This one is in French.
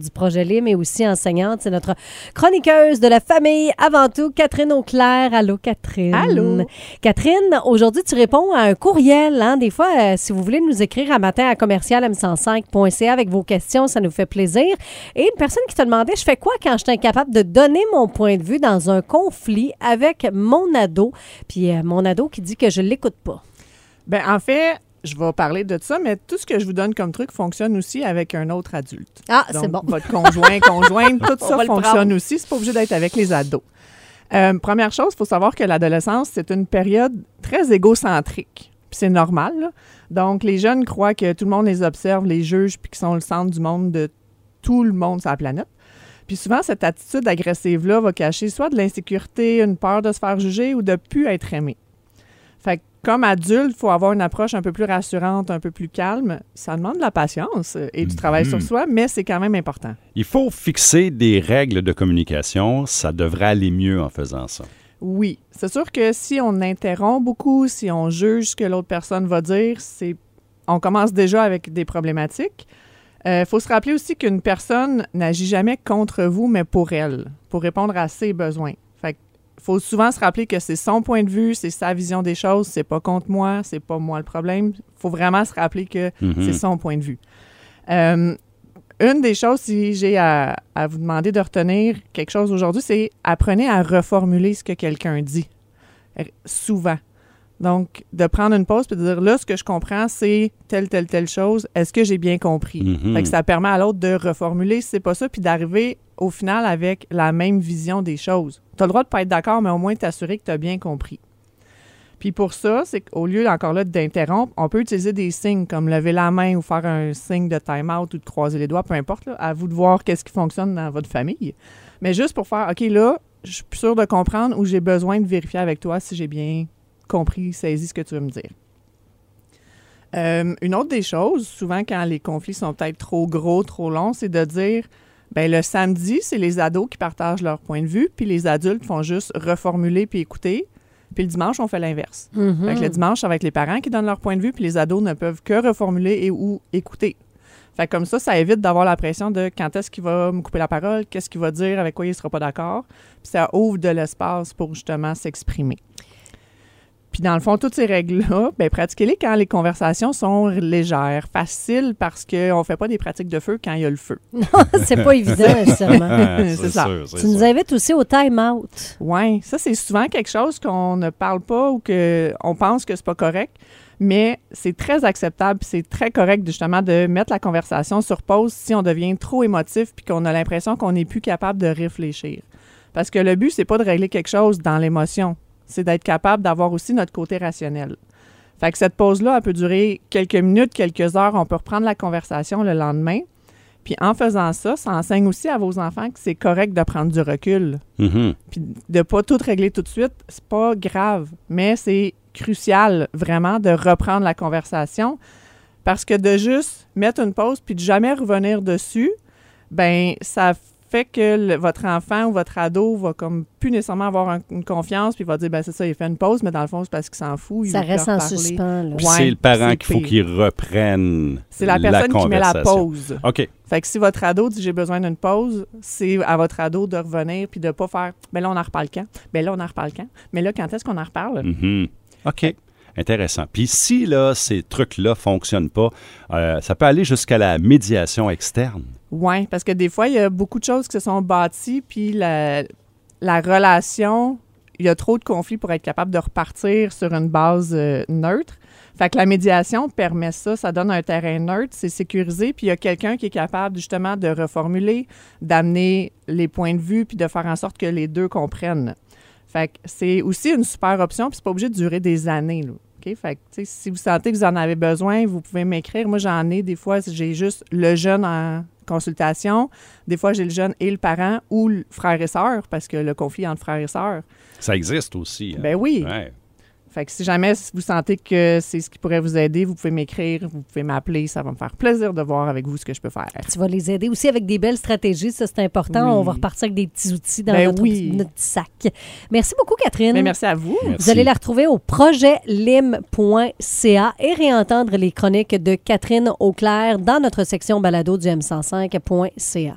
du projet LIM et aussi enseignante. C'est notre chroniqueuse de la famille avant tout, Catherine Auclair. Allô, Catherine. Allô. Catherine, aujourd'hui, tu réponds à un courriel. Hein? Des fois, euh, si vous voulez nous écrire à matin à commercial m105.ca avec vos questions, ça nous fait plaisir. Et une personne qui te demandait, je fais quoi quand je suis incapable de donner mon point de vue dans un conflit avec mon ado? Puis euh, mon ado qui dit que je l'écoute pas. Ben en fait, je vais parler de ça, mais tout ce que je vous donne comme truc fonctionne aussi avec un autre adulte. Ah, c'est bon. Votre conjoint, conjointe, tout ça fonctionne aussi. C'est pas obligé d'être avec les ados. Euh, première chose, il faut savoir que l'adolescence, c'est une période très égocentrique. Puis c'est normal. Là. Donc, les jeunes croient que tout le monde les observe, les juge, puis qu'ils sont le centre du monde de tout le monde sur la planète. Puis souvent, cette attitude agressive-là va cacher soit de l'insécurité, une peur de se faire juger ou de plus être aimé. Fait que comme adulte, il faut avoir une approche un peu plus rassurante, un peu plus calme. Ça demande de la patience et du travail sur Mhm. soi, mais c'est quand même important. Il faut fixer des règles de communication. Ça devrait aller mieux en faisant ça. Oui, c'est sûr que si on interrompt beaucoup, si on juge ce que l'autre personne va dire, c'est on commence déjà avec des problématiques. Il faut se rappeler aussi qu'une personne n'agit jamais contre vous, mais pour elle, pour répondre à ses besoins. Faut souvent se rappeler que c'est son point de vue, c'est sa vision des choses, c'est pas contre moi, c'est pas moi le problème. Il faut vraiment se rappeler que Mhm. c'est son point de vue. Euh, une des choses, si j'ai à, à vous demander de retenir quelque chose aujourd'hui, c'est apprenez à reformuler ce que quelqu'un dit. Souvent. Donc, de prendre une pause et de dire là, ce que je comprends, c'est telle, telle, telle chose. Est-ce que j'ai bien compris? Mhm. Fait que ça permet à l'autre de reformuler si c'est pas ça, puis d'arriver au final avec la même vision des choses. Tu as le droit de pas être d'accord, mais au moins t'assurer que tu as bien compris. Puis pour ça, c'est qu'au lieu encore là d'interrompre, on peut utiliser des signes comme lever la main ou faire un signe de time-out ou de croiser les doigts, peu importe. là. à vous de voir qu'est-ce qui fonctionne dans votre famille. Mais juste pour faire, OK, là, je suis plus sûre de comprendre ou j'ai besoin de vérifier avec toi si j'ai bien compris, saisi ce que tu veux me dire. Euh, une autre des choses, souvent quand les conflits sont peut-être trop gros, trop longs, c'est de dire, ben le samedi, c'est les ados qui partagent leur point de vue, puis les adultes font juste reformuler puis écouter. Puis le dimanche, on fait l'inverse. Fait que le dimanche, ça va être les parents qui donnent leur point de vue, puis les ados ne peuvent que reformuler et ou écouter. Fait que comme ça, ça évite d'avoir la pression de quand est-ce qu'il va me couper la parole, qu'est-ce qu'il va dire, avec quoi il sera pas d'accord. Puis ça ouvre de l'espace pour justement s'exprimer. Puis dans le fond, toutes ces règles-là, ben pratiquez-les quand les conversations sont légères, faciles, parce qu'on fait pas des pratiques de feu quand il y a le feu. c'est pas évident, justement. C'est ça. sûr, c'est Tu nous invites aussi au time-out. Oui, ça c'est souvent quelque chose qu'on ne parle pas ou que on pense que c'est pas correct, mais c'est très acceptable, c'est très correct justement de mettre la conversation sur pause si on devient trop émotif puis qu'on a l'impression qu'on n'est plus capable de réfléchir. Parce que le but c'est pas de régler quelque chose dans l'émotion, c'est d'être capable d'avoir aussi notre côté rationnel. Fait que cette pause-là, elle peut durer quelques minutes, quelques heures, on peut reprendre la conversation le lendemain. Puis en faisant ça, ça enseigne aussi à vos enfants que c'est correct de prendre du recul Mhm. puis de pas tout régler tout de suite, c'est pas grave, mais c'est crucial vraiment de reprendre la conversation parce que de juste mettre une pause puis de jamais revenir dessus, ben ça fait que le- votre enfant ou votre ado va comme plus nécessairement avoir un- une confiance puis va dire ben c'est ça, il fait une pause mais dans le fond c'est parce qu'il s'en fout, il Ça reste en reparler. suspens. là. Puis Ouais, c'est le parent qu'il faut qu'il reprenne C'est la personne qui met la pause. OK. Fait que si votre ado dit j'ai besoin d'une pause, c'est à votre ado de revenir puis de pas faire ben là on en reparle quand, ben là on en reparle quand, mais là quand est-ce qu'on en reparle? Mhm. OK. Intéressant. Puis si là, ces trucs-là ne fonctionnent pas, euh, ça peut aller jusqu'à la médiation externe. Oui, parce que des fois, il y a beaucoup de choses qui se sont bâties, puis la, la relation, il y a trop de conflits pour être capable de repartir sur une base euh, neutre. Fait que la médiation permet ça, ça donne un terrain neutre, c'est sécurisé, puis il y a quelqu'un qui est capable justement de reformuler, d'amener les points de vue, puis de faire en sorte que les deux comprennent. Fait que c'est aussi une super option, puis c'est pas obligé de durer des années. Là. Fait que, si vous sentez que vous en avez besoin, vous pouvez m'écrire. Moi, j'en ai des fois, j'ai juste le jeune en consultation. Des fois, j'ai le jeune et le parent ou le frère et sœur, parce que le conflit entre frères et sœurs. Ça existe aussi. hein? Ben oui. Ouais. Fait que si jamais vous sentez que c'est ce qui pourrait vous aider, vous pouvez m'écrire, vous pouvez m'appeler. Ça va me faire plaisir de voir avec vous ce que je peux faire. Tu vas les aider aussi avec des belles stratégies, ça c'est important. Oui. On va repartir avec des petits outils dans Ben notre, oui. notre petit sac. Merci beaucoup, Catherine. Mais merci à vous. Merci. Vous allez la retrouver au projetlim.ca et réentendre les chroniques de Catherine Auclair dans notre section balado du m105.ca.